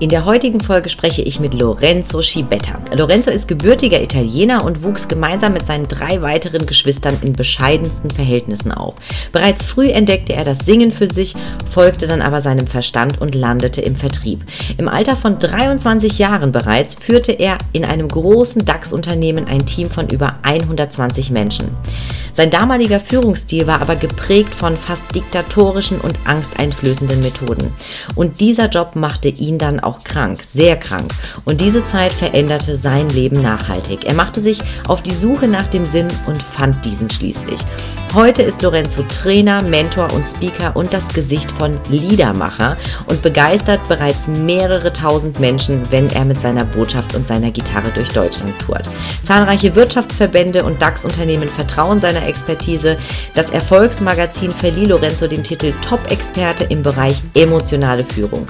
In der heutigen Folge spreche ich mit Lorenzo Schibetta. Lorenzo ist gebürtiger Italiener und wuchs gemeinsam mit seinen drei weiteren Geschwistern in bescheidensten Verhältnissen auf. Bereits früh entdeckte er das Singen für sich, folgte dann aber seinem Verstand und landete im Vertrieb. Im Alter von 23 Jahren bereits führte er in einem großen DAX-Unternehmen ein Team von über 120 Menschen. Sein damaliger Führungsstil war aber geprägt von fast diktatorischen und angsteinflößenden Methoden. Und dieser Job machte ihn dann auch krank, sehr krank. Und diese Zeit veränderte sein Leben nachhaltig. Er machte sich auf die Suche nach dem Sinn und fand diesen schließlich. Heute ist Lorenzo Trainer, Mentor und Speaker und das Gesicht von Liedermacher und begeistert bereits mehrere tausend Menschen, wenn er mit seiner Botschaft und seiner Gitarre durch Deutschland tourt. Zahlreiche Wirtschaftsverbände und DAX-Unternehmen vertrauen seiner Expertise. Das Erfolgsmagazin verlieh Lorenzo den Titel Top-Experte im Bereich emotionale Führung.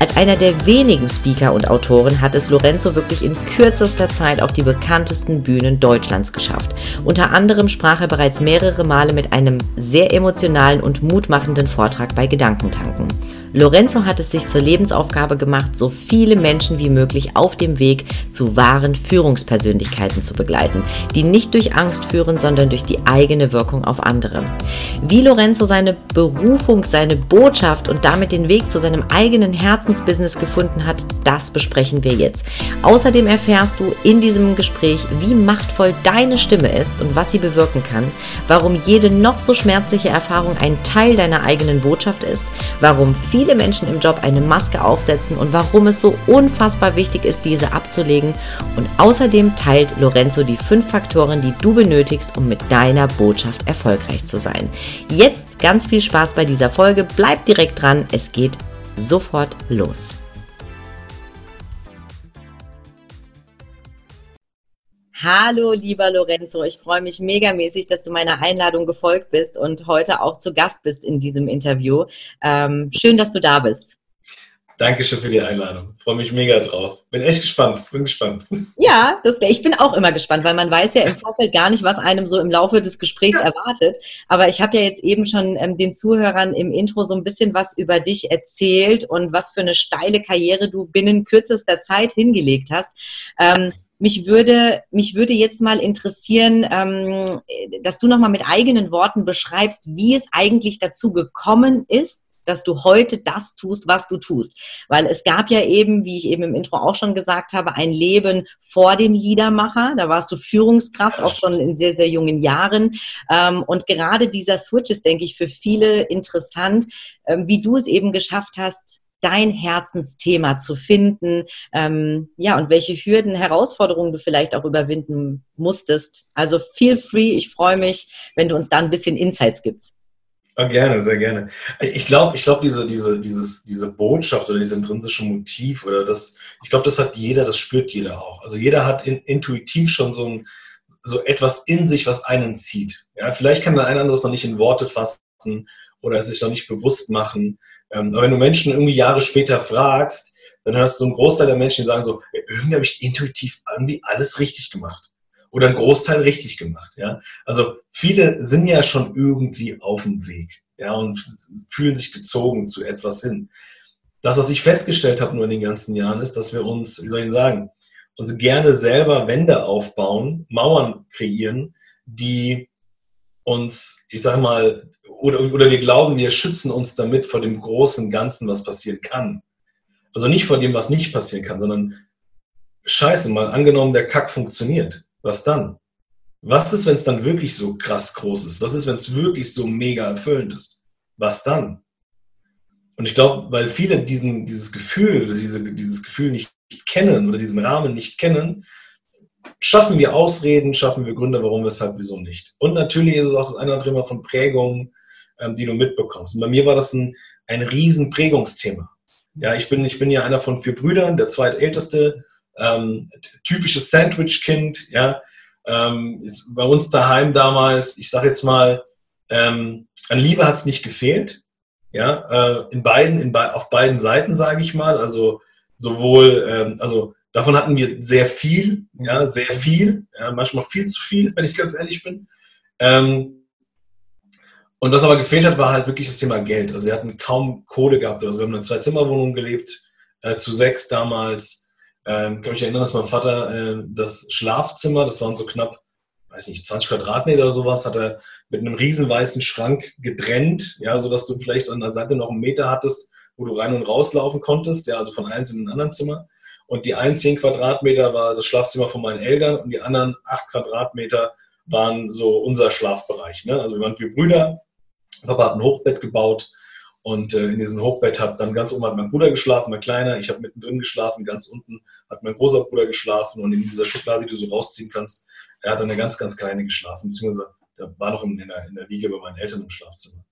Als einer der wenigen Speaker und Autoren hat es Lorenzo wirklich in kürzester Zeit auf die bekanntesten Bühnen Deutschlands geschafft. Unter anderem sprach er bereits mehrere Male mit einem sehr emotionalen und mutmachenden Vortrag bei Gedankentanken. Lorenzo hat es sich zur Lebensaufgabe gemacht, so viele Menschen wie möglich auf dem Weg zu wahren Führungspersönlichkeiten zu begleiten, die nicht durch Angst führen, sondern durch die eigene Wirkung auf andere. Wie Lorenzo seine Berufung, seine Botschaft und damit den Weg zu seinem eigenen Herzensbusiness gefunden hat, das besprechen wir jetzt. Außerdem erfährst du in diesem Gespräch, wie machtvoll deine Stimme ist und was sie bewirken kann, warum jede noch so schmerzliche Erfahrung ein Teil deiner eigenen Botschaft ist, warum viele viele Menschen im Job eine Maske aufsetzen und warum es so unfassbar wichtig ist, diese abzulegen. Und außerdem teilt Lorenzo die fünf Faktoren, die du benötigst, um mit deiner Botschaft erfolgreich zu sein. Jetzt ganz viel Spaß bei dieser Folge. Bleib direkt dran. Es geht sofort los. Hallo, lieber Lorenzo. Ich freue mich megamäßig, dass du meiner Einladung gefolgt bist und heute auch zu Gast bist in diesem Interview. Ähm, schön, dass du da bist. Dankeschön für die Einladung. Freue mich mega drauf. Bin echt gespannt. Bin gespannt. Ja, das, ich bin auch immer gespannt, weil man weiß ja im Vorfeld gar nicht, was einem so im Laufe des Gesprächs erwartet. Aber ich habe ja jetzt eben schon ähm, den Zuhörern im Intro so ein bisschen was über dich erzählt und was für eine steile Karriere du binnen kürzester Zeit hingelegt hast. Ähm, mich würde, mich würde jetzt mal interessieren, ähm, dass du nochmal mit eigenen Worten beschreibst, wie es eigentlich dazu gekommen ist, dass du heute das tust, was du tust. Weil es gab ja eben, wie ich eben im Intro auch schon gesagt habe, ein Leben vor dem Liedermacher. Da warst du Führungskraft, auch schon in sehr, sehr jungen Jahren. Ähm, und gerade dieser Switch ist, denke ich, für viele interessant, ähm, wie du es eben geschafft hast, dein Herzensthema zu finden, ähm, ja, und welche Hürden, Herausforderungen du vielleicht auch überwinden musstest. Also feel free, ich freue mich, wenn du uns da ein bisschen Insights gibst. Ja, gerne, sehr gerne. Ich glaube, ich glaube, diese, diese, dieses, diese Botschaft oder dieses intrinsische Motiv oder das, ich glaube, das hat jeder, das spürt jeder auch. Also jeder hat in, intuitiv schon so ein, so etwas in sich, was einen zieht. Ja, vielleicht kann der ein anderes noch nicht in Worte fassen oder sich noch nicht bewusst machen. Ähm, aber wenn du Menschen irgendwie Jahre später fragst, dann hörst du einen Großteil der Menschen, die sagen so, irgendwie habe ich intuitiv irgendwie alles richtig gemacht. Oder einen Großteil richtig gemacht, ja. Also viele sind ja schon irgendwie auf dem Weg, ja, und fühlen sich gezogen zu etwas hin. Das, was ich festgestellt habe nur in den ganzen Jahren, ist, dass wir uns, wie soll ich sagen, uns gerne selber Wände aufbauen, Mauern kreieren, die uns, ich sage mal, oder, oder wir glauben, wir schützen uns damit vor dem großen Ganzen, was passieren kann. Also nicht vor dem, was nicht passieren kann, sondern scheiße, mal angenommen, der Kack funktioniert. Was dann? Was ist, wenn es dann wirklich so krass groß ist? Was ist, wenn es wirklich so mega erfüllend ist? Was dann? Und ich glaube, weil viele diesen, dieses Gefühl oder diese, dieses Gefühl nicht kennen oder diesen Rahmen nicht kennen, schaffen wir Ausreden, schaffen wir Gründe, warum, weshalb, wieso nicht. Und natürlich ist es auch das eine oder andere Thema von Prägung, ähm, die du mitbekommst. Und bei mir war das ein, ein riesen Prägungsthema. Ja, ich bin, ich bin ja einer von vier Brüdern, der zweitälteste, ähm, typisches Sandwich-Kind, ja. Ähm, bei uns daheim damals, ich sage jetzt mal, ähm, an Liebe hat es nicht gefehlt, ja, äh, in beiden, in be auf beiden Seiten, sage ich mal. Also sowohl, ähm, also davon hatten wir sehr viel, ja, sehr viel, ja, manchmal viel zu viel, wenn ich ganz ehrlich bin. Ähm, und was aber gefehlt hat, war halt wirklich das Thema Geld. Also wir hatten kaum Kohle gehabt. Also wir haben in einer Zwei-Zimmer-Wohnung gelebt, äh, zu sechs damals. Ähm, kann mich erinnern, dass mein Vater äh, das Schlafzimmer, das waren so knapp, weiß nicht, 20 Quadratmeter oder sowas, hat er mit einem riesen weißen Schrank getrennt, ja, sodass du vielleicht an der Seite noch einen Meter hattest, wo du rein und rauslaufen konntest, ja, also von eins in ein anderen Zimmer. Und die 10 Quadratmeter war das Schlafzimmer von meinen Eltern und die anderen 8 Quadratmeter waren so unser Schlafbereich. Ne? Also wir waren vier Brüder, Papa hat ein Hochbett gebaut und äh, in diesem Hochbett hat dann ganz oben hat mein Bruder geschlafen, mein Kleiner, ich habe mittendrin geschlafen, ganz unten hat mein großer Bruder geschlafen und in dieser Schublade, die du so rausziehen kannst, er hat dann eine ganz, ganz kleine geschlafen, beziehungsweise der war noch in der, in der Wiege bei meinen Eltern im Schlafzimmer.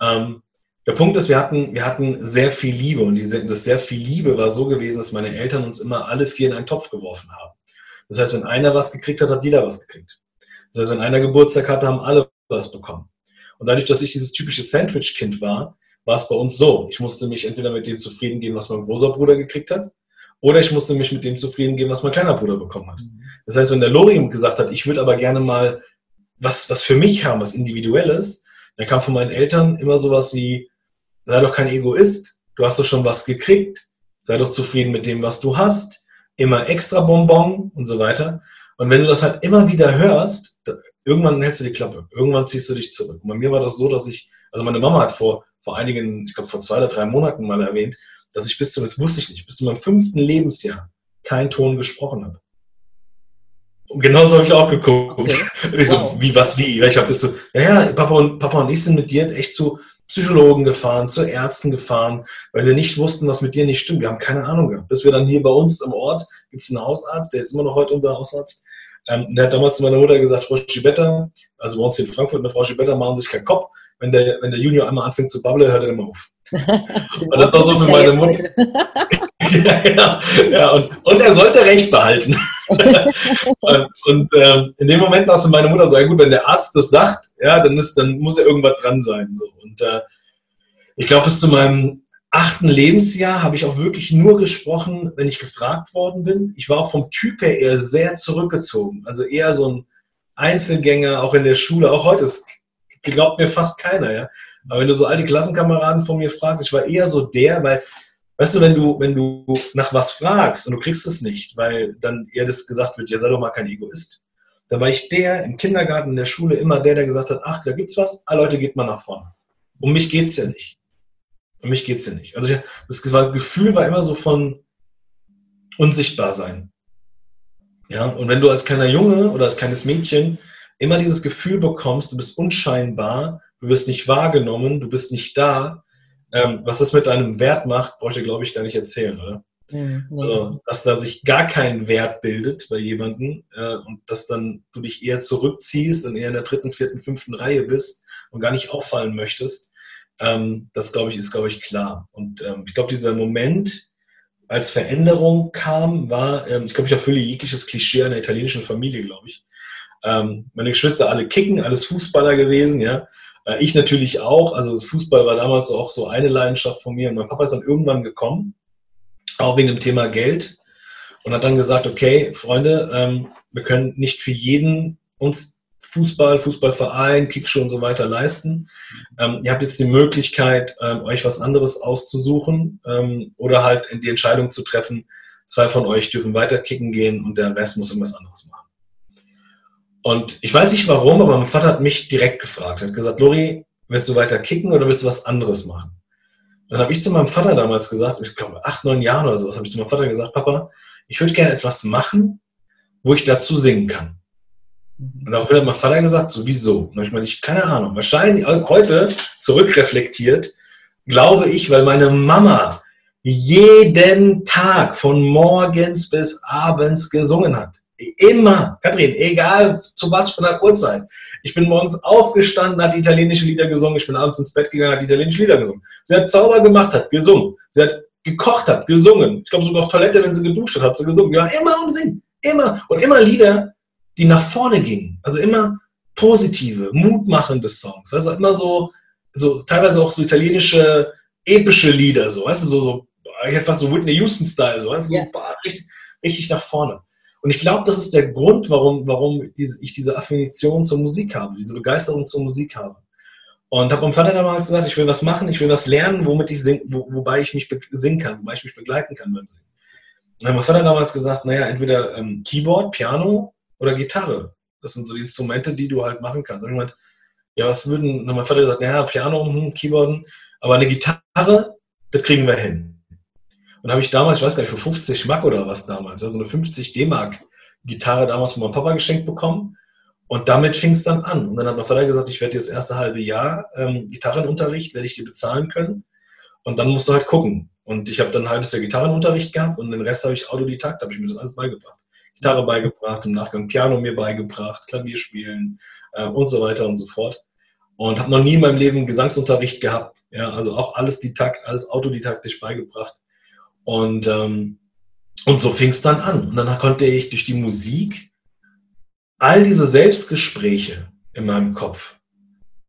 Ähm, der Punkt ist, wir hatten, wir hatten sehr viel Liebe und diese, das sehr viel Liebe war so gewesen, dass meine Eltern uns immer alle vier in einen Topf geworfen haben. Das heißt, wenn einer was gekriegt hat, hat jeder was gekriegt. Das heißt, wenn einer Geburtstag hatte, haben alle was bekommen. Und dadurch, dass ich dieses typische Sandwich-Kind war, war es bei uns so. Ich musste mich entweder mit dem zufrieden geben, was mein großer Bruder gekriegt hat, oder ich musste mich mit dem zufrieden geben, was mein kleiner Bruder bekommen hat. Das heißt, wenn der Lori gesagt hat, ich würde aber gerne mal was, was für mich haben, was Individuelles, dann kam von meinen Eltern immer sowas wie, sei doch kein Egoist, du hast doch schon was gekriegt, sei doch zufrieden mit dem, was du hast, immer extra Bonbon und so weiter. Und wenn du das halt immer wieder hörst, irgendwann hältst du die Klappe, irgendwann ziehst du dich zurück. Und bei mir war das so, dass ich, also meine Mama hat vor, vor einigen, ich glaube vor zwei oder drei Monaten mal erwähnt, dass ich bis zum, das wusste ich nicht, bis zu meinem fünften Lebensjahr keinen Ton gesprochen habe. Und genauso habe ich auch geguckt. Okay. Und ich wow. so, wie, was, wie? Ich habe bis so, ja, ja, Papa und, Papa und ich sind mit dir echt zu Psychologen gefahren, zu Ärzten gefahren, weil wir nicht wussten, was mit dir nicht stimmt. Wir haben keine Ahnung gehabt. Bis wir dann hier bei uns im Ort, gibt es einen Hausarzt, der ist immer noch heute unser Hausarzt, ähm, der hat damals zu meiner Mutter gesagt, Frau Schibetta, also bei uns hier in Frankfurt, mit Frau Schibetta machen sich keinen Kopf. Wenn der, wenn der Junior einmal anfängt zu babbeln, hört er immer auf. und das war so für meine Mutter. ja, genau. ja, und, und er sollte Recht behalten. und, und ähm, in dem Moment war es für meine Mutter so, ja gut, wenn der Arzt das sagt, ja, dann, ist, dann muss ja irgendwas dran sein. So. Und äh, ich glaube, bis zu meinem achten Lebensjahr habe ich auch wirklich nur gesprochen, wenn ich gefragt worden bin. Ich war auch vom Typ her eher sehr zurückgezogen. Also eher so ein Einzelgänger, auch in der Schule. Auch heute ist, glaubt mir fast keiner, ja. Aber wenn du so alte Klassenkameraden von mir fragst, ich war eher so der, weil, weißt du, wenn du, wenn du nach was fragst und du kriegst es nicht, weil dann eher das gesagt wird, ja, sei doch mal kein Egoist. Da war ich der im Kindergarten, in der Schule immer der, der gesagt hat, ach, da gibt's was, ah Leute, geht mal nach vorne. Um mich geht's ja nicht. Um mich geht es ja nicht. Also ich, das Gefühl war immer so von unsichtbar sein. Ja, und wenn du als kleiner Junge oder als kleines Mädchen immer dieses Gefühl bekommst, du bist unscheinbar, du wirst nicht wahrgenommen, du bist nicht da, ähm, was das mit deinem Wert macht, brauche ich dir, glaube ich, gar nicht erzählen, oder? Mhm. Also, dass da sich gar kein Wert bildet bei jemandem äh, und dass dann du dich eher zurückziehst und eher in der dritten, vierten, fünften Reihe bist und gar nicht auffallen möchtest. Ähm, das, glaube ich, ist, glaube ich, klar. Und ähm, ich glaube, dieser Moment, als Veränderung kam, war, ähm, ich glaube, ich erfülle jegliches Klischee einer italienischen Familie, glaube ich. Ähm, meine Geschwister alle kicken, alles Fußballer gewesen, ja. Äh, ich natürlich auch. Also Fußball war damals auch so eine Leidenschaft von mir. Und mein Papa ist dann irgendwann gekommen, auch wegen dem Thema Geld, und hat dann gesagt, okay, Freunde, ähm, wir können nicht für jeden uns Fußball, Fußballverein, Kickshow und so weiter leisten. Ähm, ihr habt jetzt die Möglichkeit, ähm, euch was anderes auszusuchen ähm, oder halt in die Entscheidung zu treffen, zwei von euch dürfen weiter kicken gehen und der Rest muss irgendwas anderes machen. Und ich weiß nicht warum, aber mein Vater hat mich direkt gefragt, er hat gesagt, Lori, willst du weiter kicken oder willst du was anderes machen? Dann habe ich zu meinem Vater damals gesagt, ich glaube acht, neun Jahren oder so, habe ich zu meinem Vater gesagt, Papa, ich würde gerne etwas machen, wo ich dazu singen kann. Und auch hat mein Vater gesagt, sowieso. Und ich meine, ich keine Ahnung. Wahrscheinlich heute zurückreflektiert, glaube ich, weil meine Mama jeden Tag von morgens bis abends gesungen hat. Immer, Kathrin, egal zu was für einer Uhrzeit. Ich bin morgens aufgestanden, hat italienische Lieder gesungen. Ich bin abends ins Bett gegangen, hat italienische Lieder gesungen. Sie hat Zauber gemacht, hat gesungen. Sie hat gekocht, hat gesungen. Ich glaube sogar auf Toilette, wenn sie geduscht hat, hat sie gesungen. Ja, immer um Singen. Immer. Und immer Lieder, die nach vorne gingen. Also immer positive, mutmachende Songs. Also immer so, so teilweise auch so italienische epische Lieder, so, weißt du, so, so ich hätte fast so Whitney Houston-Style, so, weißt du, so richtig, richtig nach vorne. Und ich glaube, das ist der Grund, warum, warum ich diese Affinition zur Musik habe, diese Begeisterung zur Musik habe. Und habe meinem Vater damals gesagt, ich will was machen, ich will was lernen, womit ich sing, wo, wobei ich mich singen kann, wobei ich mich begleiten kann beim Singen. Und dann hat mein Vater damals gesagt, naja, entweder ähm, Keyboard, Piano oder Gitarre. Das sind so die Instrumente, die du halt machen kannst. Und ich meinte, ja, was würden, dann mein Vater gesagt, naja, Piano, hm, Keyboard, aber eine Gitarre, das kriegen wir hin. Und habe ich damals, ich weiß gar nicht, für 50 Mark oder was damals, also eine 50 D-Mark Gitarre damals von meinem Papa geschenkt bekommen. Und damit fing es dann an. Und dann hat mein Vater gesagt, ich werde dir das erste halbe Jahr ähm, Gitarrenunterricht, werde ich dir bezahlen können. Und dann musst du halt gucken. Und ich habe dann ein halbes Jahr Gitarrenunterricht gehabt und den Rest habe ich Autodidakt, habe ich mir das alles beigebracht. Gitarre beigebracht, im Nachgang Piano mir beigebracht, Klavier spielen äh, und so weiter und so fort. Und habe noch nie in meinem Leben Gesangsunterricht gehabt. Ja, also auch alles Didakt, alles autodidaktisch beigebracht. Und, ähm, und so fing es dann an. Und dann konnte ich durch die Musik all diese Selbstgespräche in meinem Kopf,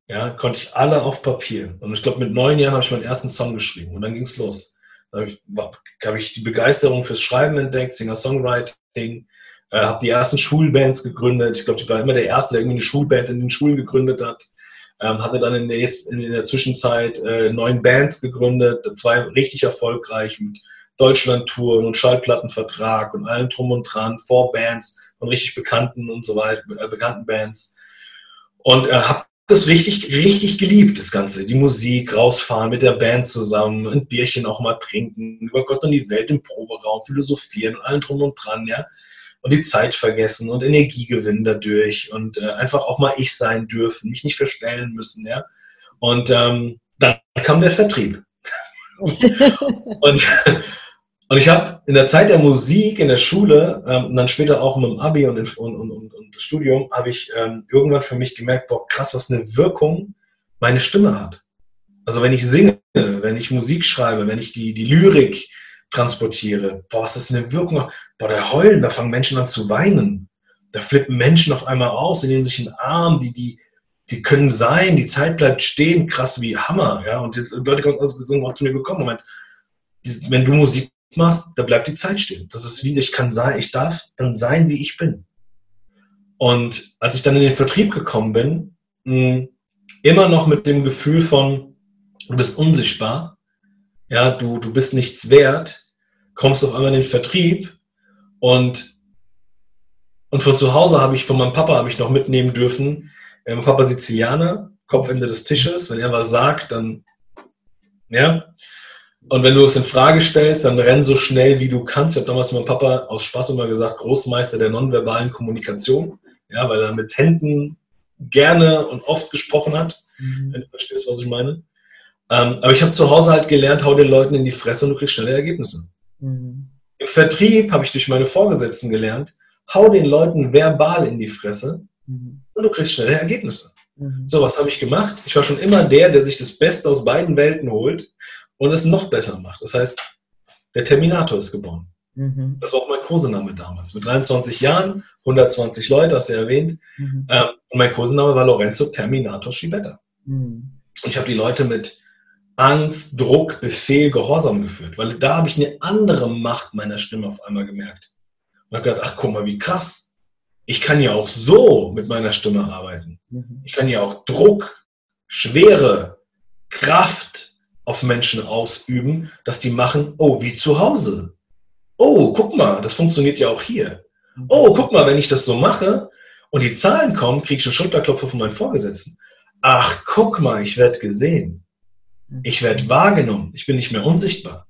ja, konnte ich alle auf Papier. Und ich glaube, mit neun Jahren habe ich meinen ersten Song geschrieben und dann ging es los. Da habe ich, die Begeisterung fürs Schreiben entdeckt, Singer-Songwriting, äh, habe die ersten Schulbands gegründet. Ich glaube, ich war immer der Erste, der irgendwie eine Schulband in den Schulen gegründet hat. Ähm, hatte dann in der, jetzt in der Zwischenzeit äh, neun Bands gegründet, zwei richtig erfolgreich mit Deutschland-Touren und Schallplattenvertrag und allem drum und dran, vor Bands von richtig bekannten und so weiter, äh, bekannten Bands. Und äh, habe das richtig, richtig geliebt, das Ganze. Die Musik, rausfahren mit der Band zusammen, ein Bierchen auch mal trinken, über Gott und die Welt im Proberaum, philosophieren und allem drum und dran, ja. Und die Zeit vergessen und Energie gewinnen dadurch und äh, einfach auch mal ich sein dürfen, mich nicht verstellen müssen, ja. Und ähm, dann kam der Vertrieb. und und ich habe in der Zeit der Musik in der Schule ähm, und dann später auch mit dem Abi und, und, und, und das Studium habe ich ähm, irgendwann für mich gemerkt, boah, krass, was eine Wirkung meine Stimme hat. Also wenn ich singe, wenn ich Musik schreibe, wenn ich die, die Lyrik transportiere, boah, was ist eine Wirkung? Boah, da heulen, da fangen Menschen an zu weinen. Da flippen Menschen auf einmal aus, die nehmen sich einen Arm, die, die, die können sein, die Zeit bleibt stehen, krass wie Hammer. Ja? Und die Leute kommen auch zu mir gekommen, Moment, wenn du Musik machst, da bleibt die Zeit stehen. Das ist wie, ich kann sein, ich darf dann sein, wie ich bin. Und als ich dann in den Vertrieb gekommen bin, immer noch mit dem Gefühl von, du bist unsichtbar, ja, du, du bist nichts wert, kommst auf einmal in den Vertrieb und, und von zu Hause habe ich, von meinem Papa habe ich noch mitnehmen dürfen, mein Papa Sizilianer, Kopfende des Tisches, wenn er was sagt, dann, ja, und wenn du es in Frage stellst, dann renn so schnell wie du kannst. Ich habe damals mit meinem Papa aus Spaß immer gesagt, Großmeister der nonverbalen Kommunikation, ja, weil er mit Händen gerne und oft gesprochen hat, mhm. wenn du verstehst, was ich meine. Ähm, aber ich habe zu Hause halt gelernt, hau den Leuten in die Fresse und du kriegst schnelle Ergebnisse. Mhm. Im Vertrieb habe ich durch meine Vorgesetzten gelernt, hau den Leuten verbal in die Fresse mhm. und du kriegst schnelle Ergebnisse. Mhm. So, was habe ich gemacht? Ich war schon immer der, der sich das Beste aus beiden Welten holt und es noch besser macht. Das heißt, der Terminator ist geboren. Mhm. Das war auch mein Kosename damals. Mit 23 Jahren, 120 Leute, hast du ja erwähnt. Mhm. Ähm, und mein Kosename war Lorenzo Terminator Schibetta. Mhm. Ich habe die Leute mit Angst, Druck, Befehl, Gehorsam geführt, weil da habe ich eine andere Macht meiner Stimme auf einmal gemerkt. Und habe gedacht, ach guck mal, wie krass. Ich kann ja auch so mit meiner Stimme arbeiten. Mhm. Ich kann ja auch Druck, Schwere, Kraft, auf Menschen ausüben, dass die machen, oh, wie zu Hause. Oh, guck mal, das funktioniert ja auch hier. Oh, guck mal, wenn ich das so mache und die Zahlen kommen, kriege ich einen Schulterklopfer von meinen Vorgesetzten. Ach, guck mal, ich werde gesehen. Ich werde wahrgenommen. Ich bin nicht mehr unsichtbar.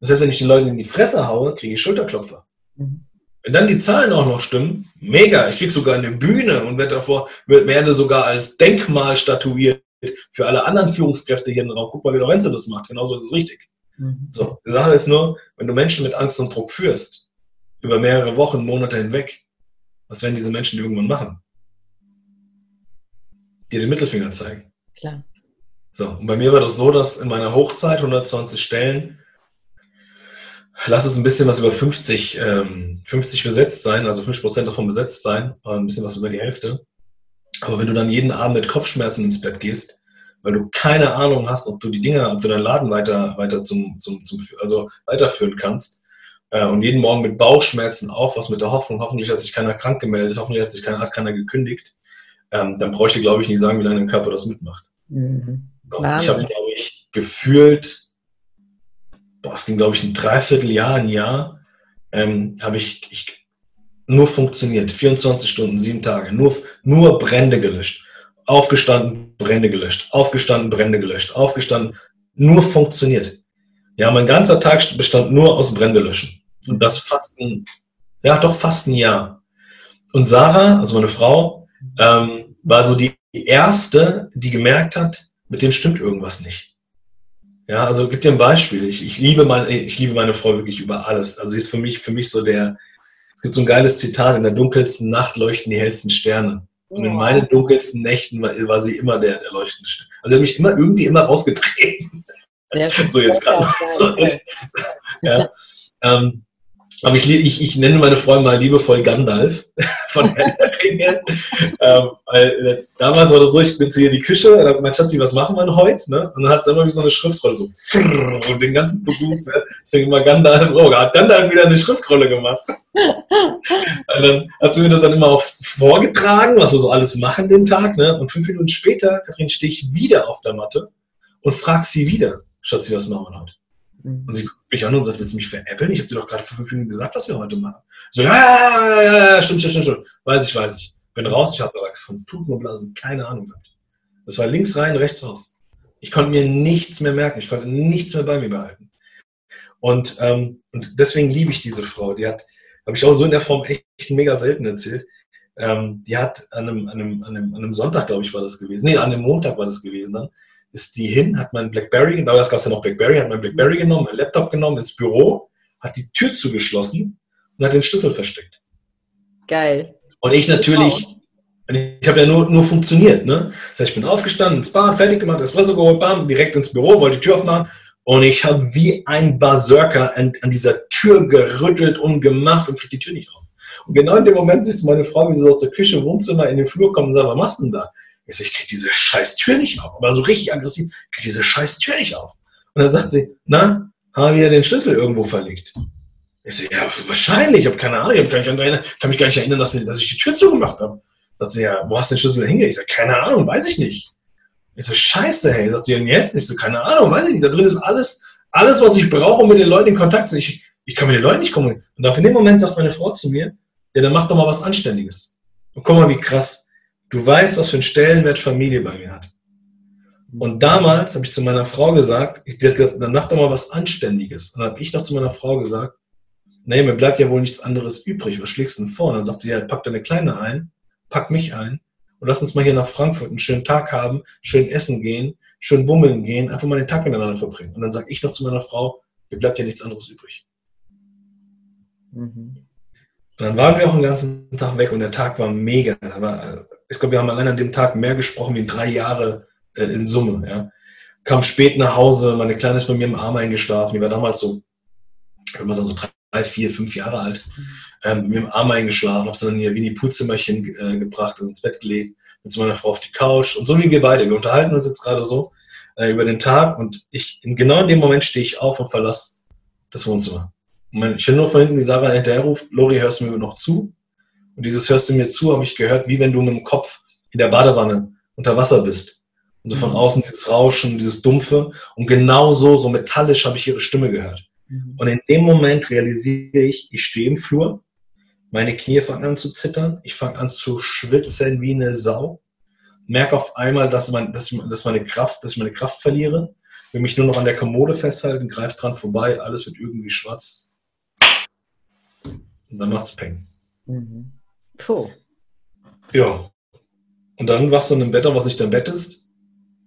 Das heißt, wenn ich den Leuten in die Fresse haue, kriege ich Schulterklopfer. Wenn dann die Zahlen auch noch stimmen, mega, ich kriege sogar eine Bühne und werde davor, werde sogar als Denkmal statuiert für alle anderen Führungskräfte hier im Raum. Guck mal, wie Lorenzo das macht. Genauso ist es richtig. Mhm. So, die Sache ist nur, wenn du Menschen mit Angst und Druck führst, über mehrere Wochen, Monate hinweg, was werden diese Menschen irgendwann machen? Dir den Mittelfinger zeigen. Klar. So, und bei mir war das so, dass in meiner Hochzeit 120 Stellen, lass es ein bisschen was über 50, ähm, 50 besetzt sein, also 50 Prozent davon besetzt sein, ein bisschen was über die Hälfte. Aber wenn du dann jeden Abend mit Kopfschmerzen ins Bett gehst, weil du keine Ahnung hast, ob du die Dinge, ob du deinen Laden weiter, weiter zum, zum, zum also weiterführen kannst. Äh, und jeden Morgen mit Bauchschmerzen auf, was mit der Hoffnung, hoffentlich hat sich keiner krank gemeldet, hoffentlich hat sich keiner, hat keiner gekündigt. Ähm, dann bräuchte ich, glaube ich, nicht sagen, wie lange dein Körper das mitmacht. Mhm. Ich habe, glaube ich, gefühlt, boah, es ging, glaube ich, ein Dreivierteljahr, ein Jahr, ähm, habe ich, ich nur funktioniert. 24 Stunden, sieben Tage, nur, nur Brände gelöscht. Aufgestanden, Brände gelöscht. Aufgestanden, Brände gelöscht. Aufgestanden, nur funktioniert. Ja, mein ganzer Tag bestand nur aus Brände löschen. Und das fast ein, ja, doch fast ein Jahr. Und Sarah, also meine Frau, ähm, war so die erste, die gemerkt hat, mit dem stimmt irgendwas nicht. Ja, also gib dir ein Beispiel. Ich, ich, liebe meine, ich liebe meine Frau wirklich über alles. Also sie ist für mich, für mich so der, es gibt so ein geiles Zitat, in der dunkelsten Nacht leuchten die hellsten Sterne. Und in meinen dunkelsten Nächten war, sie immer der, der leuchtende Stern. Also sie hat mich immer irgendwie immer rausgetreten. Ja, so jetzt gerade. So, ja. Ähm, aber ich, ich, ich nenne meine Freunde mal liebevoll Gandalf von Herr Ringe. ähm, weil, äh, damals war das so, ich bin zu ihr in die Küche, da mein Schatzi, was machen wir heute? Ne? Und dann hat sie immer wie so eine Schriftrolle, so und den ganzen To-Dos, ne? deswegen immer Gandalf, oh, hat Gandalf wieder eine Schriftrolle gemacht. und dann hat sie mir das dann immer auch vorgetragen, was wir so alles machen den Tag. Ne? Und fünf Minuten später, Kathrin, stehe ich wieder auf der Matte und frage sie wieder, Schatzi, was machen wir heute? Und sie mich an und sagt, willst du mich veräppeln? Ich habe dir doch gerade vor fünf Minuten gesagt, was wir heute machen. So, ja, ja, ja, ja, stimmt, stimmt, stimmt, Weiß ich, weiß ich. Bin raus, ich habe aber von Tuten und Blasen keine Ahnung gehabt. Das war links rein, rechts raus. Ich konnte mir nichts mehr merken, ich konnte nichts mehr bei mir behalten. Und, ähm, und deswegen liebe ich diese Frau. Die hat, habe ich auch so in der Form echt mega selten erzählt. Ähm, die hat an einem, an, einem, an, einem, an einem Sonntag, glaube ich, war das gewesen. Nee, an einem Montag war das gewesen dann ist die hin, hat mein Blackberry, damals gab es ja noch Blackberry, hat mein Blackberry genommen, mein Laptop genommen, ins Büro, hat die Tür zugeschlossen und hat den Schlüssel versteckt. Geil. Und ich natürlich, ich habe ja nur, nur funktioniert, ne? Das heißt, ich bin aufgestanden, ins Bad, fertig gemacht, Espresso geholt, bam, direkt ins Büro, wollte die Tür aufmachen und ich habe wie ein Berserker an, an, dieser Tür gerüttelt und gemacht und krieg die Tür nicht auf. Und genau in dem Moment siehst du meine Frau, wie sie aus der Küche, Wohnzimmer in den Flur kommt und sagt, was machst du denn da? Ich so, ich krieg diese scheiß Tür nicht auf. Aber so richtig aggressiv, ich krieg diese scheiß Tür nicht auf. Und dann sagt sie, na, haben wir den Schlüssel irgendwo verlegt? Ich so, ja, wahrscheinlich, ich habe keine Ahnung, ich kann, mich kann mich gar nicht erinnern, dass, dass ich die Tür zugemacht habe. Sagt sie, ja, wo hast du den Schlüssel hingelegt? Ich sage, keine Ahnung, weiß ich nicht. Ich so, scheiße, hey. Sagt sie, denn jetzt? Ich so, keine Ahnung, weiß ich nicht. Da drin ist alles, alles, was ich brauche, um mit den Leuten in Kontakt zu sein. Ich, ich kann mit den Leuten nicht kommunizieren. Und auf in dem Moment sagt meine Frau zu mir, ja, dann mach doch mal was Anständiges. Und guck mal, wie krass. Du weißt, was für einen Stellenwert Familie bei mir hat. Und damals habe ich zu meiner Frau gesagt, ich, dann mach doch mal was Anständiges. Und dann habe ich noch zu meiner Frau gesagt, nee, mir bleibt ja wohl nichts anderes übrig. Was schlägst du denn vor? Und dann sagt sie, ja, pack deine Kleine ein, pack mich ein und lass uns mal hier nach Frankfurt einen schönen Tag haben, schön essen gehen, schön bummeln gehen, einfach mal den Tag miteinander verbringen. Und dann sage ich noch zu meiner Frau, mir bleibt ja nichts anderes übrig. Mhm. Und dann waren wir auch den ganzen Tag weg und der Tag war mega. War, ich glaube, wir haben allein an dem Tag mehr gesprochen wie drei Jahre äh, in Summe. Ja. Kam spät nach Hause, meine Kleine ist bei mir im Arm eingeschlafen. Die war damals so, ich würde mal sagen, so drei, vier, fünf Jahre alt. Ähm, mir im Arm eingeschlafen, habe sie dann in ihr Winnie-Pooh-Zimmerchen äh, gebracht und ins Bett gelegt, mit meiner Frau auf die Couch. Und so wie wir beide, wir unterhalten uns jetzt gerade so äh, über den Tag und ich, in, genau in dem Moment stehe ich auf und verlasse das Wohnzimmer. Und ich höre nur von hinten, wie Sarah hinterher ruft, Lori, hörst du mir noch zu? Und dieses hörst du mir zu, habe ich gehört, wie wenn du mit dem Kopf in der Badewanne unter Wasser bist. Und so von mhm. außen dieses Rauschen, dieses Dumpfe. Und genauso, so metallisch habe ich ihre Stimme gehört. Mhm. Und in dem Moment realisiere ich, ich stehe im Flur, meine Knie fangen an zu zittern, ich fange an zu schwitzen wie eine Sau, merke auf einmal, dass, mein, dass, dass, meine Kraft, dass ich meine Kraft verliere, will mich nur noch an der Kommode festhalten, greift dran vorbei, alles wird irgendwie schwarz. Und dann macht's Peng. Mhm. Puh. Ja. Und dann wachst du in einem Bett auf, was nicht dein Bett ist.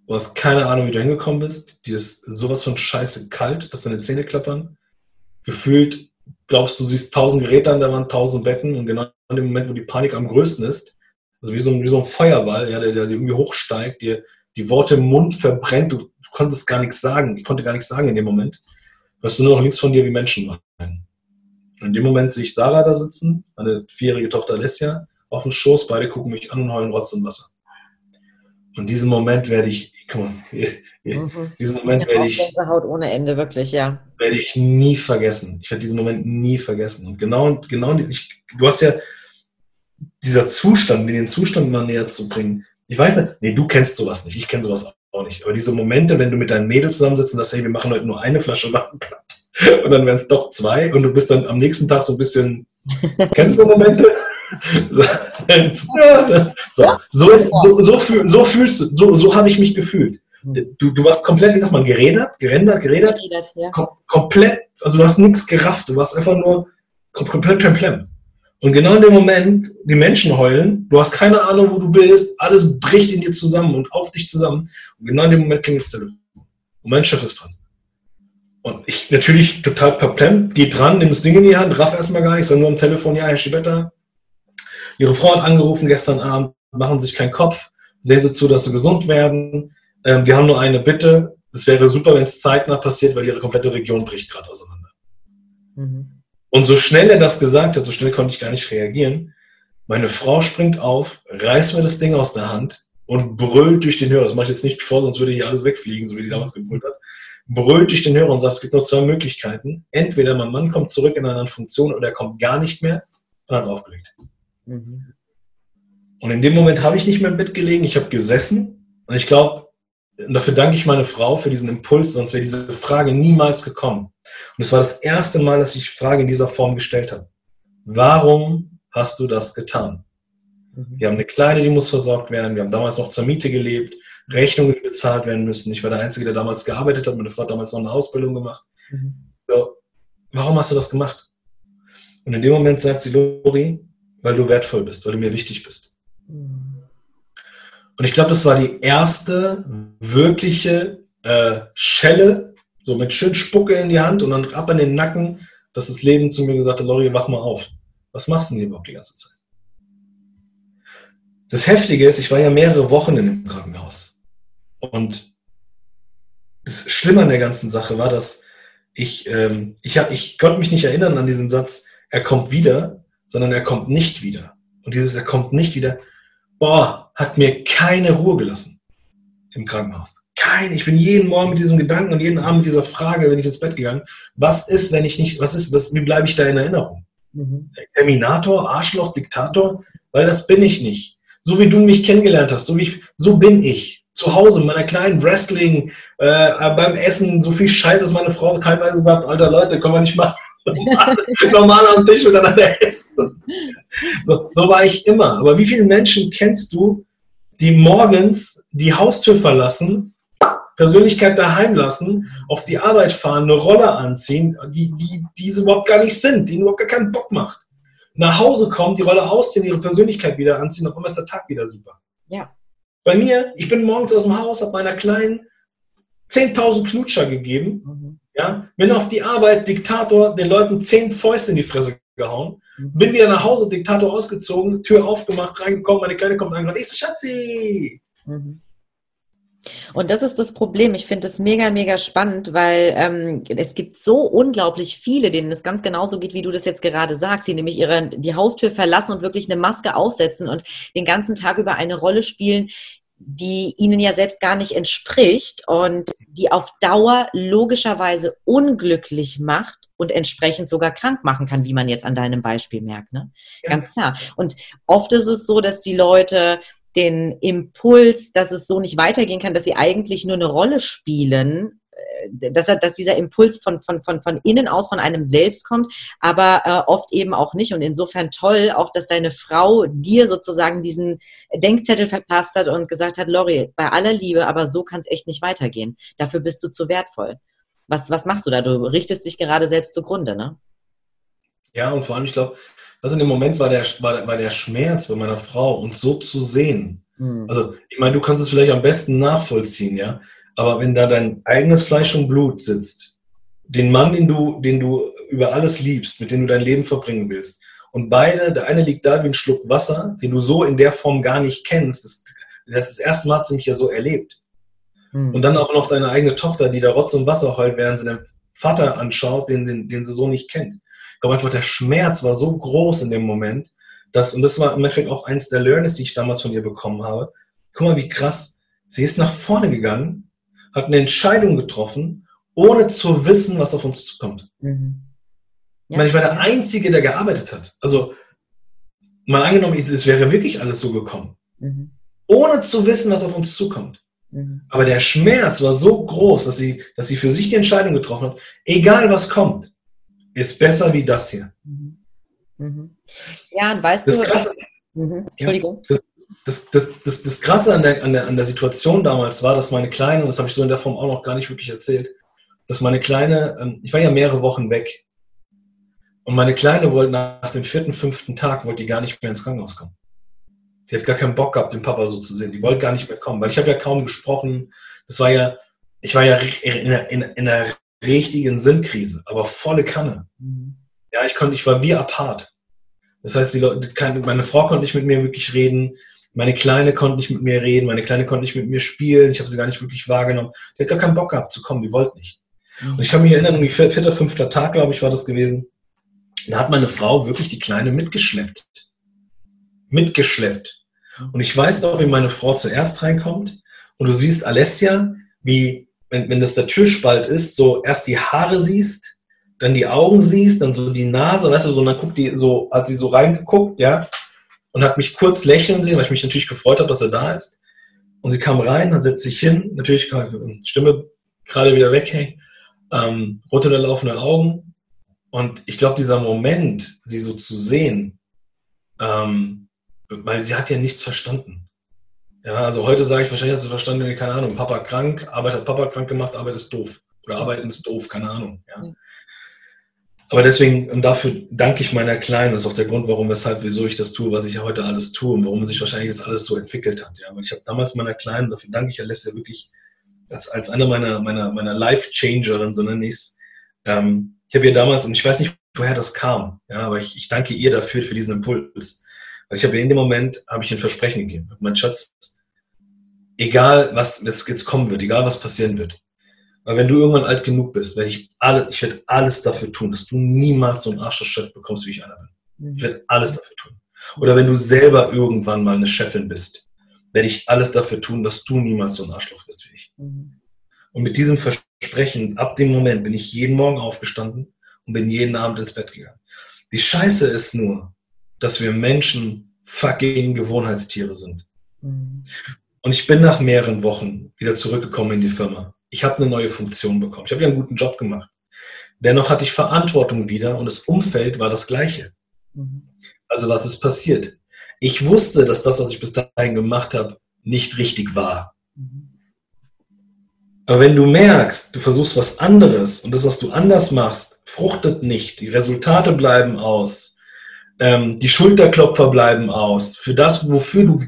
Du hast keine Ahnung, wie du hingekommen bist. Dir ist sowas von scheiße kalt, dass deine Zähne klappern. Gefühlt glaubst du, siehst tausend Geräte an der Wand, tausend Betten und genau in dem Moment, wo die Panik am größten ist, also wie so ein, wie so ein Feuerball, ja, der, der irgendwie hochsteigt, dir die Worte im Mund verbrennt, du, du konntest gar nichts sagen. Ich konnte gar nichts sagen in dem Moment. Hörst du nur noch links von dir, wie Menschen weinen. Und in dem Moment sehe ich Sarah da sitzen, meine vierjährige Tochter Alessia, auf dem Schoß, beide gucken mich an und heulen Rotz und Wasser. Und diesen Moment werde ich guck mhm. diesen Moment werde ich. Haut ohne Ende, wirklich, ja. Werde ich nie vergessen. Ich werde diesen Moment nie vergessen. Und genau, genau, ich, du hast ja dieser Zustand, den Zustand mal näher zu bringen. Ich weiß nicht, nee, du kennst sowas nicht, ich kenne sowas auch nicht. Aber diese Momente, wenn du mit deinen Mädels zusammensitzt und sagst, hey, wir machen heute nur eine Flasche Wein und dann wären es doch zwei und du bist dann am nächsten Tag so ein bisschen. Kennst du Momente? So, so, ist, so, so, fühl, so fühlst du, so, so habe ich mich gefühlt. Du, du warst komplett, wie sagt man, gerädert, gerendert, gerädert, ja. kom komplett, also du hast nichts gerafft, du warst einfach nur komplett plem Und genau in dem Moment, die Menschen heulen, du hast keine Ahnung, wo du bist, alles bricht in dir zusammen und auf dich zusammen. Und genau in dem Moment klingelt das Telefon. Und mein Chef ist dran. Und ich natürlich total verplemmt, geht dran, nimmt das Ding in die Hand, raff erstmal gar nichts, sondern nur am Telefon, ja, Herr Schibetta, Ihre Frau hat angerufen gestern Abend, machen Sie sich keinen Kopf, sehen Sie zu, dass Sie gesund werden. Ähm, wir haben nur eine Bitte, es wäre super, wenn es zeitnah passiert, weil Ihre komplette Region bricht gerade auseinander. Mhm. Und so schnell er das gesagt hat, so schnell konnte ich gar nicht reagieren. Meine Frau springt auf, reißt mir das Ding aus der Hand und brüllt durch den Hörer. Das mache ich jetzt nicht vor, sonst würde hier alles wegfliegen, so wie die damals gebrüllt hat brüllt dich den Hörer und sagt, es gibt nur zwei Möglichkeiten. Entweder mein Mann kommt zurück in eine Funktion oder er kommt gar nicht mehr und hat aufgelegt. Mhm. Und in dem Moment habe ich nicht mehr im Bett gelegen, ich habe gesessen und ich glaube, dafür danke ich meine Frau für diesen Impuls, sonst wäre diese Frage niemals gekommen. Und es war das erste Mal, dass ich die Frage in dieser Form gestellt habe. Warum hast du das getan? Mhm. Wir haben eine Kleine, die muss versorgt werden. Wir haben damals noch zur Miete gelebt. Rechnungen bezahlt werden müssen. Ich war der Einzige, der damals gearbeitet hat. Meine Frau hat damals noch eine Ausbildung gemacht. Mhm. So, warum hast du das gemacht? Und in dem Moment sagt sie, Lori, weil du wertvoll bist, weil du mir wichtig bist. Mhm. Und ich glaube, das war die erste wirkliche äh, Schelle, so mit schön Spucke in die Hand und dann ab in den Nacken, dass das Leben zu mir gesagt hat, Lori, wach mal auf. Was machst du denn hier überhaupt die ganze Zeit? Das Heftige ist, ich war ja mehrere Wochen in dem Krankenhaus. Und das Schlimme an der ganzen Sache war, dass ich, ähm, ich, hab, ich konnte mich nicht erinnern an diesen Satz, er kommt wieder, sondern er kommt nicht wieder. Und dieses er kommt nicht wieder, boah, hat mir keine Ruhe gelassen im Krankenhaus. Keine. Ich bin jeden Morgen mit diesem Gedanken und jeden Abend mit dieser Frage, wenn ich ins Bett gegangen, was ist, wenn ich nicht, was ist, was, wie bleibe ich da in Erinnerung? Mhm. Terminator, Arschloch, Diktator, weil das bin ich nicht. So wie du mich kennengelernt hast, so wie ich, so bin ich zu Hause mit meiner kleinen Wrestling, äh, beim Essen so viel Scheiß, dass meine Frau teilweise sagt, alter Leute, können wir nicht mal normal am Tisch miteinander essen. So, so war ich immer. Aber wie viele Menschen kennst du, die morgens die Haustür verlassen, Persönlichkeit daheim lassen, auf die Arbeit fahren, eine Rolle anziehen, die, die, die überhaupt gar nicht sind, die überhaupt gar keinen Bock macht. Nach Hause kommen, die Rolle ausziehen, ihre Persönlichkeit wieder anziehen, auf einmal ist der Tag wieder super. Ja. Bei mir, ich bin morgens aus dem Haus, habe meiner Kleinen 10.000 Knutscher gegeben, mhm. ja, bin auf die Arbeit, Diktator, den Leuten 10 Fäuste in die Fresse gehauen, mhm. bin wieder nach Hause, Diktator ausgezogen, Tür aufgemacht, reingekommen, meine Kleine kommt rein und sagt, ich so, Schatzi. Mhm. Und das ist das Problem. Ich finde es mega, mega spannend, weil ähm, es gibt so unglaublich viele, denen es ganz genauso geht, wie du das jetzt gerade sagst, die nämlich ihre, die Haustür verlassen und wirklich eine Maske aufsetzen und den ganzen Tag über eine Rolle spielen, die ihnen ja selbst gar nicht entspricht und die auf Dauer logischerweise unglücklich macht und entsprechend sogar krank machen kann, wie man jetzt an deinem Beispiel merkt. Ne? Ja. Ganz klar. Und oft ist es so, dass die Leute den Impuls, dass es so nicht weitergehen kann, dass sie eigentlich nur eine Rolle spielen, äh, dass, dass dieser Impuls von, von, von, von innen aus, von einem selbst kommt, aber äh, oft eben auch nicht. Und insofern toll auch, dass deine Frau dir sozusagen diesen Denkzettel verpasst hat und gesagt hat, Lori, bei aller Liebe, aber so kann es echt nicht weitergehen. Dafür bist du zu wertvoll. Was, was machst du da? Du richtest dich gerade selbst zugrunde, ne? Ja, und vor allem, ich glaube, also in dem Moment war der, war, war der Schmerz bei meiner Frau und so zu sehen. Mhm. Also, ich meine, du kannst es vielleicht am besten nachvollziehen, ja. Aber wenn da dein eigenes Fleisch und Blut sitzt, den Mann, den du, den du über alles liebst, mit dem du dein Leben verbringen willst, und beide, der eine liegt da wie ein Schluck Wasser, den du so in der Form gar nicht kennst. Das, das erste Mal hat sie mich ja so erlebt. Mhm. Und dann auch noch deine eigene Tochter, die da Rotz und Wasser heult, während sie den Vater anschaut, den, den, den sie so nicht kennt glaube einfach, der Schmerz war so groß in dem Moment, dass, und das war im Endeffekt auch eins der Learnings, die ich damals von ihr bekommen habe. Guck mal, wie krass. Sie ist nach vorne gegangen, hat eine Entscheidung getroffen, ohne zu wissen, was auf uns zukommt. Mhm. Ja. Ich meine, ich war der Einzige, der gearbeitet hat. Also, mal angenommen, es wäre wirklich alles so gekommen. Mhm. Ohne zu wissen, was auf uns zukommt. Mhm. Aber der Schmerz war so groß, dass sie, dass sie für sich die Entscheidung getroffen hat, egal was kommt, ist besser wie das hier. Mhm. Mhm. Ja, und weißt das du. Krasse, mhm. Entschuldigung. Ja, das, das, das, das, Krasse an der, an, der, an der Situation damals war, dass meine Kleine, und das habe ich so in der Form auch noch gar nicht wirklich erzählt, dass meine Kleine, ähm, ich war ja mehrere Wochen weg. Und meine Kleine wollte nach dem vierten, fünften Tag, wollte die gar nicht mehr ins Krankenhaus kommen. Die hat gar keinen Bock gehabt, den Papa so zu sehen. Die wollte gar nicht mehr kommen, weil ich habe ja kaum gesprochen. Das war ja, ich war ja in in, in einer richtigen Sinnkrise, aber volle Kanne. Mhm. Ja, ich konnte, ich war wie apart. Das heißt, die Leute, meine Frau konnte nicht mit mir wirklich reden, meine Kleine konnte nicht mit mir reden, meine Kleine konnte nicht mit mir spielen, ich habe sie gar nicht wirklich wahrgenommen. Die hat gar keinen Bock gehabt zu kommen, die wollte nicht. Und ich kann mich erinnern, irgendwie vierter, fünfter Tag, glaube ich, war das gewesen. Da hat meine Frau wirklich die Kleine mitgeschleppt. Mitgeschleppt. Und ich weiß noch, wie meine Frau zuerst reinkommt und du siehst Alessia, wie, wenn, wenn das der Türspalt ist, so erst die Haare siehst, dann die Augen siehst, dann so die Nase, weißt du, so, und dann guckt die so, hat sie so reingeguckt, ja, und hat mich kurz lächeln sehen, weil ich mich natürlich gefreut habe, dass er da ist. Und sie kam rein, dann setzt sich hin, natürlich Stimme gerade wieder weghängen, ähm, runterlaufende Augen. Und ich glaube, dieser Moment, sie so zu sehen, ähm, weil sie hat ja nichts verstanden. Ja, also heute sage ich, wahrscheinlich hast du verstanden, keine Ahnung, Papa krank, Arbeit hat Papa krank gemacht, Arbeit ist doof. Oder Arbeiten ist doof, keine Ahnung. Ja. Aber deswegen, und dafür danke ich meiner Kleinen. Das ist auch der Grund, warum, weshalb, wieso ich das tue, was ich heute alles tue und warum sich wahrscheinlich das alles so entwickelt hat. Ja, weil ich habe damals meiner Kleinen, dafür danke ich Alessia wirklich als, als einer meiner, meiner, meiner Life-Changerin, so nenne ich es. Ähm, ich habe ihr damals, und ich weiß nicht, woher das kam, ja, aber ich, ich danke ihr dafür, für diesen Impuls. Weil ich habe in dem Moment, habe ich ein Versprechen gegeben. Mein Schatz, egal was jetzt kommen wird, egal was passieren wird, weil wenn du irgendwann alt genug bist, werde ich alles, ich werde alles dafür tun, dass du niemals so einen Arschlochchef bekommst, wie ich einer bin. Ich werde alles dafür tun. Oder wenn du selber irgendwann mal eine Chefin bist, werde ich alles dafür tun, dass du niemals so ein Arschloch bist wie ich. Und mit diesem Versprechen, ab dem Moment bin ich jeden Morgen aufgestanden und bin jeden Abend ins Bett gegangen. Die Scheiße ist nur, dass wir Menschen fucking Gewohnheitstiere sind. Mhm. Und ich bin nach mehreren Wochen wieder zurückgekommen in die Firma ich habe eine neue Funktion bekommen. Ich habe ja einen guten Job gemacht. Dennoch hatte ich Verantwortung wieder und das Umfeld war das gleiche. Mhm. Also was ist passiert? Ich wusste, dass das, was ich bis dahin gemacht habe, nicht richtig war. Mhm. Aber wenn du merkst, du versuchst was anderes und das, was du anders machst, fruchtet nicht, die Resultate bleiben aus, ähm, die Schulterklopfer bleiben aus, für das, wofür du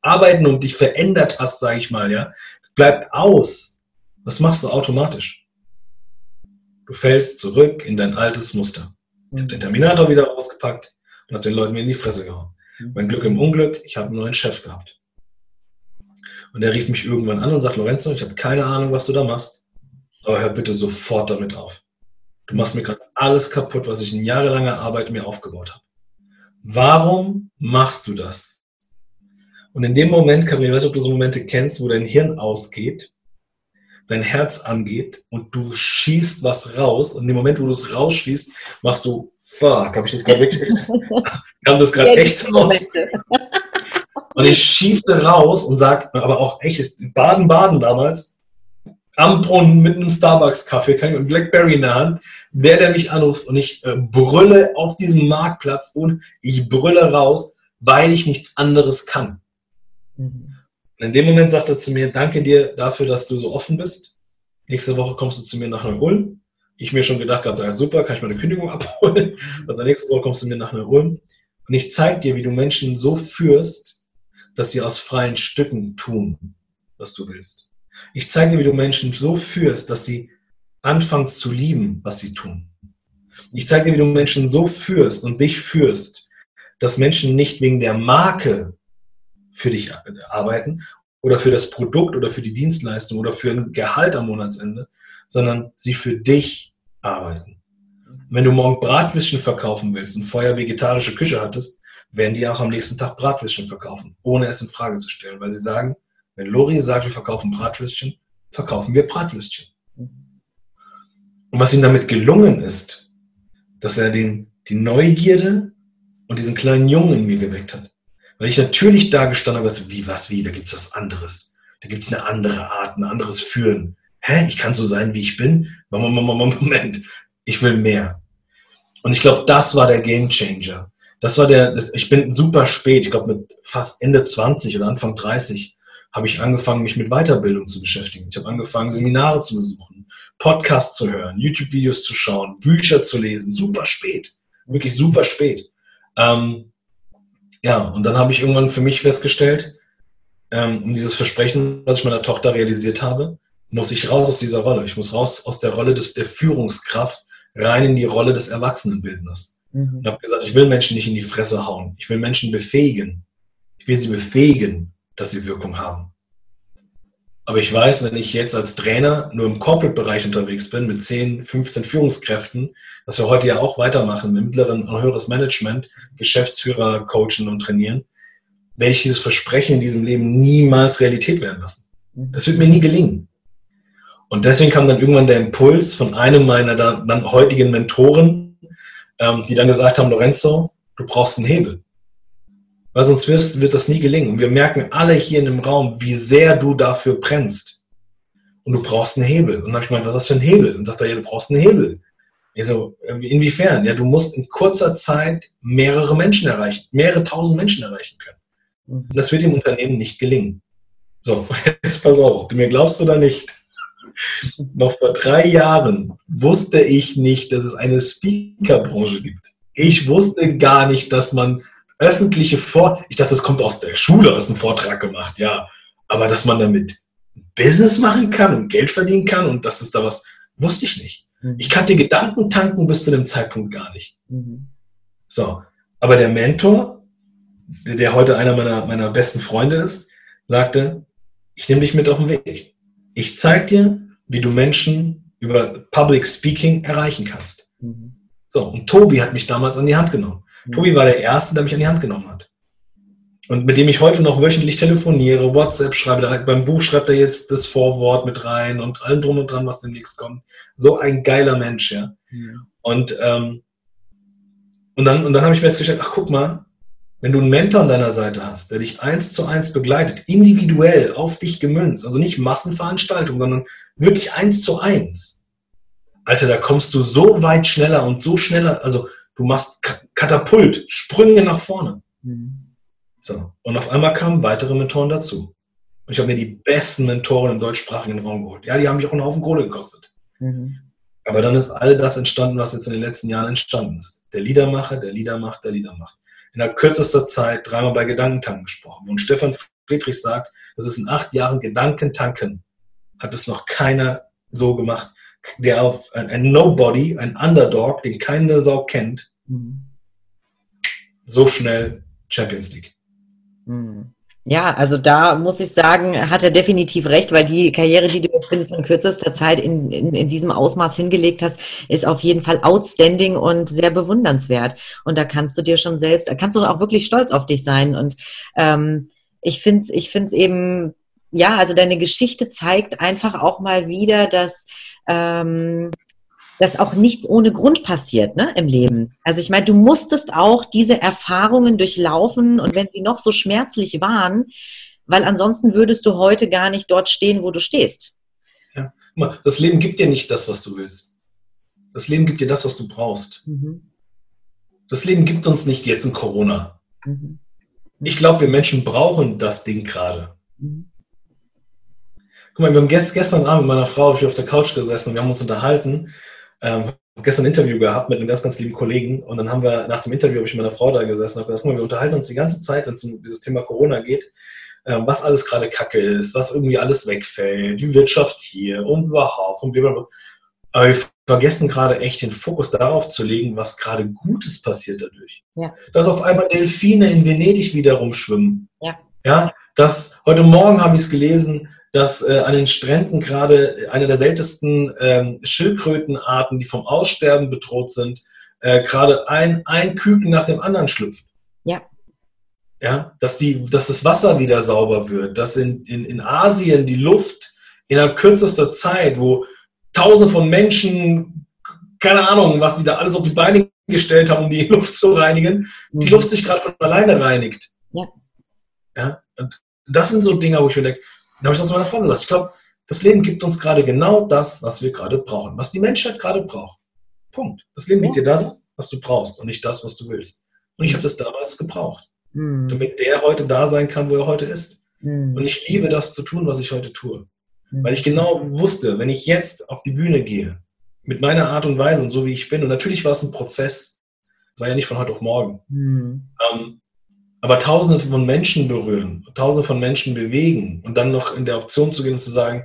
arbeiten und dich verändert hast, sage ich mal, ja, bleibt aus, was machst du automatisch? Du fällst zurück in dein altes Muster. Ich habe den Terminator wieder ausgepackt und habe den Leuten mir in die Fresse gehauen. Mhm. Mein Glück im Unglück, ich habe einen neuen Chef gehabt. Und er rief mich irgendwann an und sagt, Lorenzo, ich habe keine Ahnung, was du da machst, aber hör bitte sofort damit auf. Du machst mir gerade alles kaputt, was ich in jahrelanger Arbeit mir aufgebaut habe. Warum machst du das? Und in dem Moment, Karin, ich weiß nicht, ob du so Momente kennst, wo dein Hirn ausgeht dein Herz angeht und du schießt was raus und im Moment, wo du es rausschießt, machst du, fuck, habe ich das gerade wirklich, kam das gerade echt raus. Und ich schieße raus und sag, aber auch echt, Baden, Baden damals, am Brunnen mit einem Starbucks-Kaffee, kann ich mit Blackberry in der Hand, der, der mich anruft und ich äh, brülle auf diesem Marktplatz und ich brülle raus, weil ich nichts anderes kann. Mhm. Und in dem Moment sagt er zu mir, danke dir dafür, dass du so offen bist. Nächste Woche kommst du zu mir nach Neu-Ulm. Ich mir schon gedacht habe, ja super, kann ich meine Kündigung abholen. Also nächste Woche kommst du mir nach Neu-Ulm. Und ich zeige dir, wie du Menschen so führst, dass sie aus freien Stücken tun, was du willst. Ich zeige dir, wie du Menschen so führst, dass sie anfangen zu lieben, was sie tun. Ich zeige dir, wie du Menschen so führst und dich führst, dass Menschen nicht wegen der Marke für dich arbeiten oder für das Produkt oder für die Dienstleistung oder für ein Gehalt am Monatsende, sondern sie für dich arbeiten. Wenn du morgen Bratwürstchen verkaufen willst und vorher vegetarische Küche hattest, werden die auch am nächsten Tag Bratwürstchen verkaufen, ohne es in Frage zu stellen, weil sie sagen, Wenn Lori sagt, wir verkaufen Bratwürstchen, verkaufen wir Bratwürstchen. Und was ihm damit gelungen ist, dass er den, die Neugierde und diesen kleinen Jungen in mir geweckt hat. Weil ich natürlich da gestanden habe, wie, was, wie, da gibt's was anderes. Da gibt's eine andere Art, ein anderes Führen. Hä, ich kann so sein, wie ich bin? Moment, Moment. ich will mehr. Und ich glaube, das war der Game Changer. Das war der, ich bin super spät, ich glaube mit fast Ende 20 oder Anfang 30 habe ich angefangen, mich mit Weiterbildung zu beschäftigen. Ich habe angefangen, Seminare zu besuchen, Podcasts zu hören, YouTube-Videos zu schauen, Bücher zu lesen. Super spät. Wirklich super spät. Ähm, ja, und dann habe ich irgendwann für mich festgestellt, ähm, um dieses Versprechen, was ich meiner Tochter realisiert habe, muss ich raus aus dieser Rolle. Ich muss raus aus der Rolle des, der Führungskraft rein in die Rolle des Erwachsenenbildners. Mhm. Und habe gesagt, ich will Menschen nicht in die Fresse hauen. Ich will Menschen befähigen. Ich will sie befähigen, dass sie Wirkung haben. Aber ich weiß, wenn ich jetzt als Trainer nur im Corporate-Bereich unterwegs bin, mit 10, 15 Führungskräften, was wir heute ja auch weitermachen, mit mittleren und höheres Management, Geschäftsführer coachen und trainieren, werde ich dieses Versprechen in diesem Leben niemals Realität werden lassen. Das wird mir nie gelingen. Und deswegen kam dann irgendwann der Impuls von einem meiner dann heutigen Mentoren, ähm, die dann gesagt haben, Lorenzo, du brauchst einen Hebel weil sonst wirst, wird das nie gelingen. Und wir merken alle hier in dem Raum, wie sehr du dafür brennst. Und du brauchst einen Hebel. Und dann habe ich gemeint, was ist das für ein Hebel? Und sagt er, ja, du brauchst einen Hebel. Ich so, inwiefern? Ja, du musst in kurzer Zeit mehrere Menschen erreichen, mehrere tausend Menschen erreichen können. Und das wird im Unternehmen nicht gelingen. So, jetzt pass auf, du mir glaubst oder nicht. Noch vor drei Jahren wusste ich nicht, dass es eine Speakerbranche gibt. Ich wusste gar nicht, dass man öffentliche Vor... Ich dachte, das kommt aus der Schule, aus einem Vortrag gemacht, ja. Aber dass man damit Business machen kann und Geld verdienen kann und dass es da was, wusste ich nicht. Mhm. Ich kannte Gedankentanken bis zu dem Zeitpunkt gar nicht. Mhm. So, aber der Mentor, der heute einer meiner, meiner besten Freunde ist, sagte, ich nehme dich mit auf den Weg. Ich zeige dir, wie du Menschen über Public Speaking erreichen kannst. Mhm. So, und Tobi hat mich damals an die Hand genommen. Tobi war der Erste, der mich an die Hand genommen hat. Und mit dem ich heute noch wöchentlich telefoniere, WhatsApp schreibe, beim Buch schreibt er jetzt das Vorwort mit rein und allem drum und dran, was demnächst kommt. So ein geiler Mensch, ja. ja. Und, ähm, und dann, und dann habe ich festgestellt, ach guck mal, wenn du einen Mentor an deiner Seite hast, der dich eins zu eins begleitet, individuell auf dich gemünzt, also nicht Massenveranstaltung, sondern wirklich eins zu eins. Alter, da kommst du so weit schneller und so schneller, also Du machst Katapult, Sprünge nach vorne. Mhm. So. Und auf einmal kamen weitere Mentoren dazu. Und ich habe mir die besten Mentoren im deutschsprachigen Raum geholt. Ja, die haben mich auch einen Haufen Kohle gekostet. Mhm. Aber dann ist all das entstanden, was jetzt in den letzten Jahren entstanden ist. Der Liedermacher, der Lieder macht, der Lieder macht. In der kürzester Zeit dreimal bei Gedankentanken gesprochen. Und Stefan Friedrich sagt, das ist in acht Jahren Gedankentanken. Hat es noch keiner so gemacht der auf ein, ein Nobody, ein Underdog, den keine Sau kennt, mhm. so schnell Champions League. Mhm. Ja, also da muss ich sagen, hat er definitiv recht, weil die Karriere, die du jetzt von kürzester Zeit in, in, in diesem Ausmaß hingelegt hast, ist auf jeden Fall outstanding und sehr bewundernswert. Und da kannst du dir schon selbst, da kannst du auch wirklich stolz auf dich sein. Und ähm, ich finde es ich find's eben, ja, also deine Geschichte zeigt einfach auch mal wieder, dass ähm, dass auch nichts ohne Grund passiert ne, im Leben. Also ich meine, du musstest auch diese Erfahrungen durchlaufen und wenn sie noch so schmerzlich waren, weil ansonsten würdest du heute gar nicht dort stehen, wo du stehst. Ja, das Leben gibt dir nicht das, was du willst. Das Leben gibt dir das, was du brauchst. Mhm. Das Leben gibt uns nicht jetzt in Corona. Mhm. Ich glaube, wir Menschen brauchen das Ding gerade. Mhm. Guck mal, wir haben gest, gestern Abend mit meiner Frau ich auf der Couch gesessen und wir haben uns unterhalten. Ähm, gestern ein Interview gehabt mit einem ganz, ganz lieben Kollegen und dann haben wir nach dem Interview habe ich mit meiner Frau da gesessen und habe gesagt, guck mal, wir unterhalten uns die ganze Zeit, wenn es um dieses Thema Corona geht, ähm, was alles gerade Kacke ist, was irgendwie alles wegfällt, die Wirtschaft hier und überhaupt und blablabla. Aber wir vergessen gerade echt den Fokus darauf zu legen, was gerade Gutes passiert dadurch. Ja. Dass auf einmal Delfine in Venedig wieder rumschwimmen. Ja. Ja, das, heute Morgen habe ich es gelesen, dass äh, an den Stränden gerade eine der seltensten ähm, Schildkrötenarten, die vom Aussterben bedroht sind, äh, gerade ein, ein Küken nach dem anderen schlüpft. Ja. Ja, dass, die, dass das Wasser wieder sauber wird, dass in, in, in Asien die Luft innerhalb kürzester Zeit, wo tausende von Menschen, keine Ahnung, was die da alles auf die Beine gestellt haben, um die Luft zu reinigen, mhm. die Luft sich gerade von alleine reinigt. Ja. ja. Und das sind so Dinge, wo ich mir denke, da habe ich das meiner Frau gesagt. Ich glaube, das Leben gibt uns gerade genau das, was wir gerade brauchen, was die Menschheit gerade braucht. Punkt. Das Leben gibt dir das, was du brauchst und nicht das, was du willst. Und ich habe das damals gebraucht, mhm. damit der heute da sein kann, wo er heute ist. Mhm. Und ich liebe das zu tun, was ich heute tue. Mhm. Weil ich genau wusste, wenn ich jetzt auf die Bühne gehe, mit meiner Art und Weise und so wie ich bin, und natürlich war es ein Prozess, das war ja nicht von heute auf morgen, mhm. ähm, aber tausende von Menschen berühren, tausende von Menschen bewegen und dann noch in der Option zu gehen und zu sagen,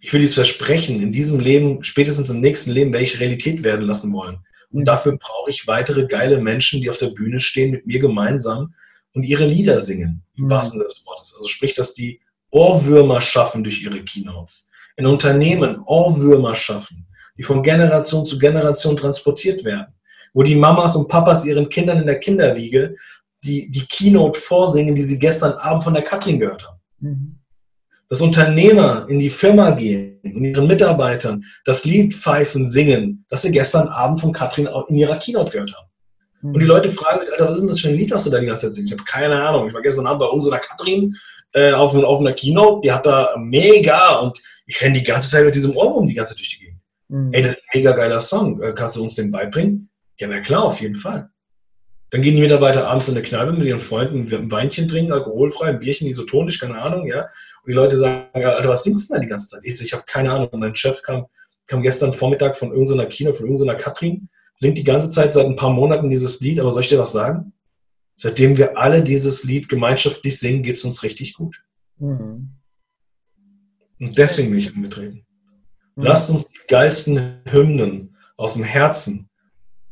ich will dieses Versprechen in diesem Leben, spätestens im nächsten Leben, werde ich Realität werden lassen wollen. Und dafür brauche ich weitere geile Menschen, die auf der Bühne stehen mit mir gemeinsam und ihre Lieder singen, im mhm. wahrsten Sinne des Wortes. Also sprich, dass die Ohrwürmer schaffen durch ihre Keynotes. In Unternehmen Ohrwürmer schaffen, die von Generation zu Generation transportiert werden. Wo die Mamas und Papas ihren Kindern in der Kinderwiege die, die Keynote vorsingen, die sie gestern Abend von der Katrin gehört haben. Mhm. Dass Unternehmer in die Firma gehen und ihren Mitarbeitern das Lied pfeifen, singen, das sie gestern Abend von Katrin in ihrer Keynote gehört haben. Mhm. Und die Leute fragen sich, Alter, was ist denn das für ein Lied, was du da die ganze Zeit singst? Ich habe keine Ahnung. Ich war gestern Abend bei unserer Katrin äh, auf, auf einer Keynote, die hat da mega und ich renne die ganze Zeit mit diesem Ohrwurm die ganze Zeit durch die Gegend. Mhm. Ey, das ist ein mega geiler Song. Äh, kannst du uns den beibringen? Ja, na klar, auf jeden Fall. Dann gehen die Mitarbeiter abends in eine Kneipe mit ihren Freunden ein Weinchen trinken, alkoholfrei, ein Bierchen isotonisch, keine Ahnung, ja. Und die Leute sagen, Alter, was singst du denn da die ganze Zeit? Ich, so, ich habe keine Ahnung. Und mein Chef kam, kam gestern Vormittag von irgendeiner Kino, von irgendeiner Katrin, singt die ganze Zeit seit ein paar Monaten dieses Lied, aber soll ich dir was sagen? Seitdem wir alle dieses Lied gemeinschaftlich singen, geht es uns richtig gut. Mhm. Und deswegen bin ich angetreten. Mhm. Lasst uns die geilsten Hymnen aus dem Herzen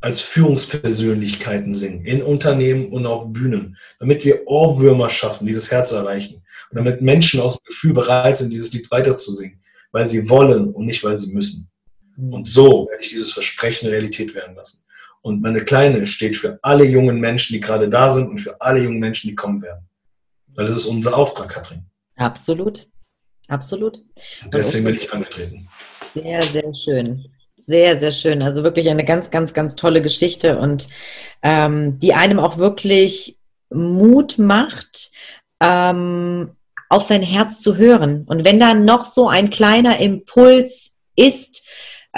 als Führungspersönlichkeiten singen, in Unternehmen und auf Bühnen, damit wir Ohrwürmer schaffen, die das Herz erreichen und damit Menschen aus dem Gefühl bereit sind, dieses Lied weiterzusingen, weil sie wollen und nicht, weil sie müssen. Mhm. Und so werde ich dieses Versprechen Realität werden lassen. Und meine Kleine steht für alle jungen Menschen, die gerade da sind und für alle jungen Menschen, die kommen werden. Weil das ist unser Auftrag, Katrin. Absolut. Absolut. Und deswegen bin ich angetreten. Sehr, sehr schön. Sehr, sehr schön. Also wirklich eine ganz, ganz, ganz tolle Geschichte und ähm, die einem auch wirklich Mut macht, ähm, auf sein Herz zu hören. Und wenn da noch so ein kleiner Impuls ist,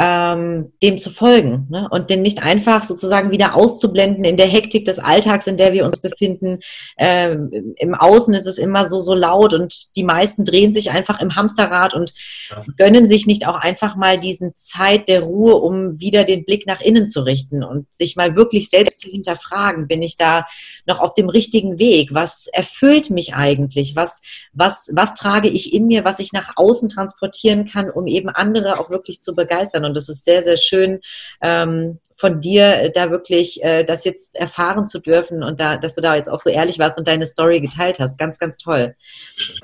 ähm, dem zu folgen ne? und den nicht einfach sozusagen wieder auszublenden in der Hektik des Alltags, in der wir uns befinden. Ähm, Im Außen ist es immer so, so laut und die meisten drehen sich einfach im Hamsterrad und ja. gönnen sich nicht auch einfach mal diesen Zeit der Ruhe, um wieder den Blick nach innen zu richten und sich mal wirklich selbst zu hinterfragen, bin ich da noch auf dem richtigen Weg? Was erfüllt mich eigentlich? Was, was, was trage ich in mir, was ich nach außen transportieren kann, um eben andere auch wirklich zu begeistern? Und das ist sehr, sehr schön ähm, von dir, da wirklich äh, das jetzt erfahren zu dürfen und da, dass du da jetzt auch so ehrlich warst und deine Story geteilt hast. Ganz, ganz toll.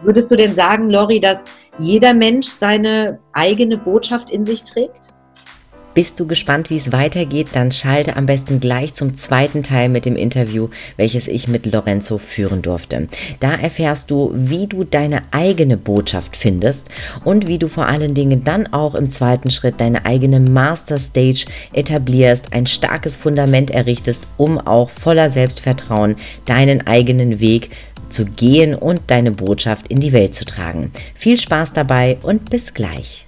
Würdest du denn sagen, Lori, dass jeder Mensch seine eigene Botschaft in sich trägt? Bist du gespannt, wie es weitergeht? Dann schalte am besten gleich zum zweiten Teil mit dem Interview, welches ich mit Lorenzo führen durfte. Da erfährst du, wie du deine eigene Botschaft findest und wie du vor allen Dingen dann auch im zweiten Schritt deine eigene Master Stage etablierst, ein starkes Fundament errichtest, um auch voller Selbstvertrauen deinen eigenen Weg zu gehen und deine Botschaft in die Welt zu tragen. Viel Spaß dabei und bis gleich.